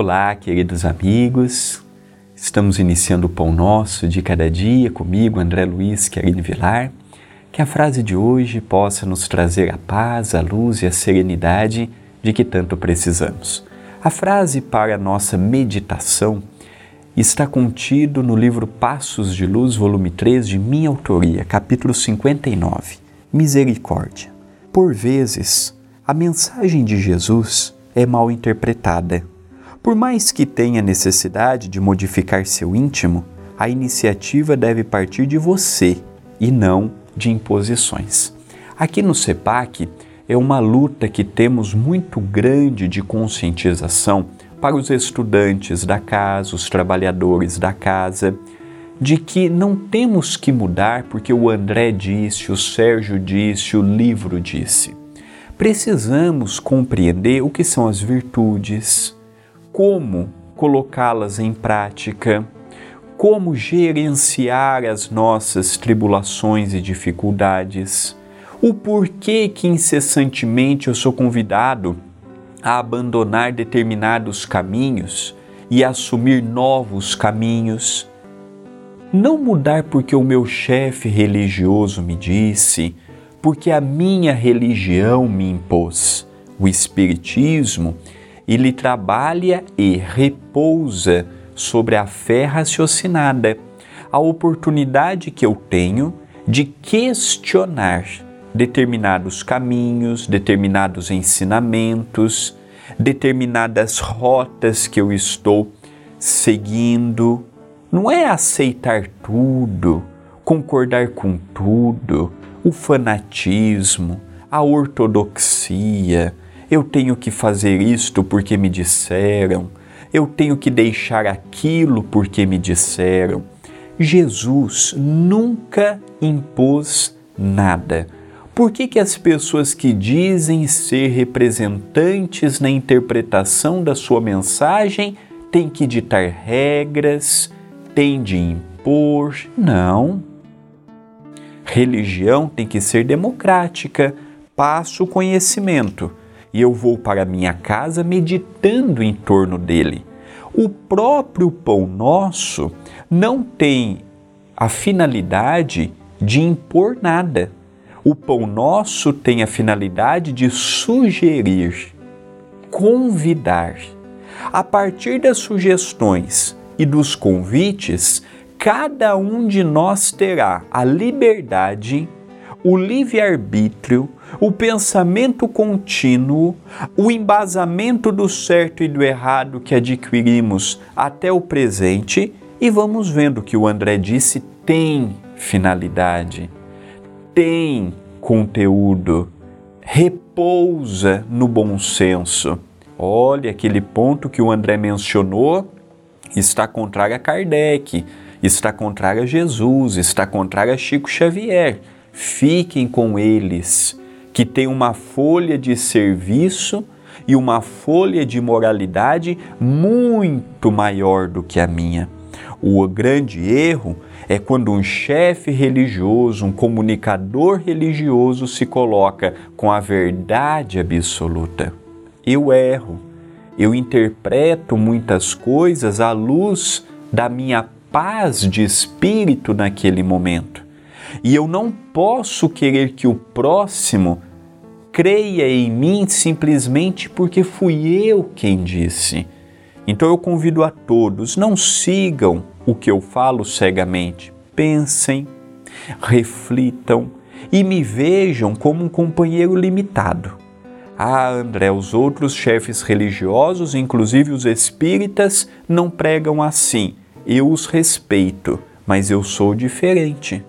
Olá, queridos amigos. Estamos iniciando o Pão Nosso de cada dia comigo, André Luiz Querine Vilar. Que a frase de hoje possa nos trazer a paz, a luz e a serenidade de que tanto precisamos. A frase para a nossa meditação está contido no livro Passos de Luz, volume 3, de minha autoria, capítulo 59, Misericórdia. Por vezes, a mensagem de Jesus é mal interpretada por mais que tenha necessidade de modificar seu íntimo, a iniciativa deve partir de você e não de imposições. Aqui no CEPAC é uma luta que temos muito grande de conscientização para os estudantes da casa, os trabalhadores da casa, de que não temos que mudar porque o André disse, o Sérgio disse, o livro disse. Precisamos compreender o que são as virtudes, como colocá-las em prática, como gerenciar as nossas tribulações e dificuldades, o porquê que incessantemente eu sou convidado a abandonar determinados caminhos e assumir novos caminhos. Não mudar porque o meu chefe religioso me disse, porque a minha religião me impôs. O Espiritismo ele trabalha e repousa sobre a fé raciocinada, a oportunidade que eu tenho de questionar determinados caminhos, determinados ensinamentos, determinadas rotas que eu estou seguindo. Não é aceitar tudo, concordar com tudo, o fanatismo, a ortodoxia, eu tenho que fazer isto porque me disseram, eu tenho que deixar aquilo porque me disseram. Jesus nunca impôs nada. Por que, que as pessoas que dizem ser representantes na interpretação da sua mensagem têm que ditar regras, têm de impor? Não. Religião tem que ser democrática, passa o conhecimento e eu vou para minha casa meditando em torno dele. O próprio pão nosso não tem a finalidade de impor nada. O pão nosso tem a finalidade de sugerir, convidar. A partir das sugestões e dos convites, cada um de nós terá a liberdade, o livre-arbítrio o pensamento contínuo, o embasamento do certo e do errado que adquirimos até o presente e vamos vendo que o André disse tem finalidade, tem conteúdo, repousa no bom senso. Olha aquele ponto que o André mencionou está contrário a Kardec, está contrário a Jesus, está contrário a Chico Xavier. Fiquem com eles que tem uma folha de serviço e uma folha de moralidade muito maior do que a minha. O grande erro é quando um chefe religioso, um comunicador religioso se coloca com a verdade absoluta. Eu erro, eu interpreto muitas coisas à luz da minha paz de espírito naquele momento. E eu não posso querer que o próximo creia em mim simplesmente porque fui eu quem disse. Então eu convido a todos, não sigam o que eu falo cegamente. Pensem, reflitam e me vejam como um companheiro limitado. Ah, André, os outros chefes religiosos, inclusive os espíritas, não pregam assim. Eu os respeito, mas eu sou diferente.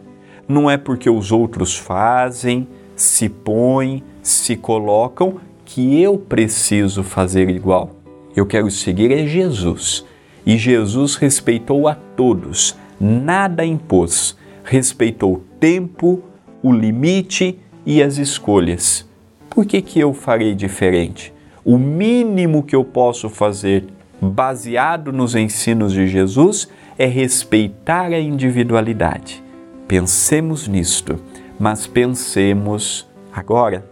Não é porque os outros fazem, se põem, se colocam que eu preciso fazer igual. Eu quero seguir é Jesus. E Jesus respeitou a todos, nada impôs, respeitou o tempo, o limite e as escolhas. Por que, que eu farei diferente? O mínimo que eu posso fazer, baseado nos ensinos de Jesus, é respeitar a individualidade. Pensemos nisto, mas pensemos agora